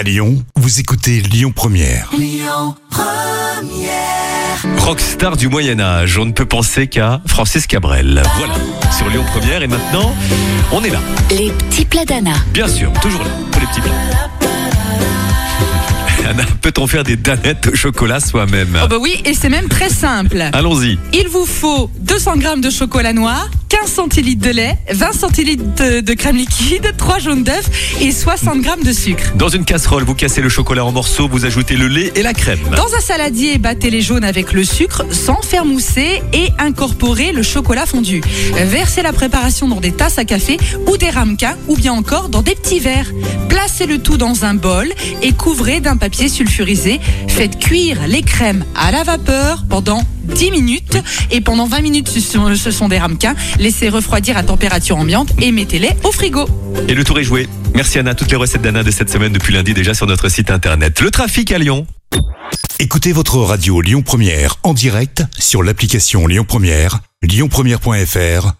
À Lyon, vous écoutez Lyon Première. Rockstar du Moyen-Âge, on ne peut penser qu'à Francis Cabrel. Voilà, sur Lyon Première et maintenant, on est là. Les petits plats d'Anna. Bien sûr, toujours là, pour les petits plats. Anna, peut-on faire des danettes au chocolat soi-même? Oh bah oui, et c'est même très simple. Allons-y. Il vous faut 200 grammes de chocolat noir, 15 centilitres de lait, 20 centilitres de, de crème liquide, 3 jaunes d'œufs et 60 grammes de sucre. Dans une casserole, vous cassez le chocolat en morceaux, vous ajoutez le lait et la crème. Dans un saladier, battez les jaunes avec le sucre sans faire mousser et incorporez le chocolat fondu. Versez la préparation dans des tasses à café ou des ramequins ou bien encore dans des petits verres. Placez le tout dans un bol et couvrez d'un papier sulfurisé. Faites cuire les crèmes à la vapeur pendant 10 minutes et pendant 20 minutes ce sont, ce sont des ramequins. Laissez refroidir à température ambiante et mettez-les au frigo. Et le tour est joué. Merci Anna, toutes les recettes d'Anna de cette semaine depuis lundi déjà sur notre site internet. Le trafic à Lyon. Écoutez votre radio Lyon Première en direct sur l'application Lyon Première, lyonpremière.fr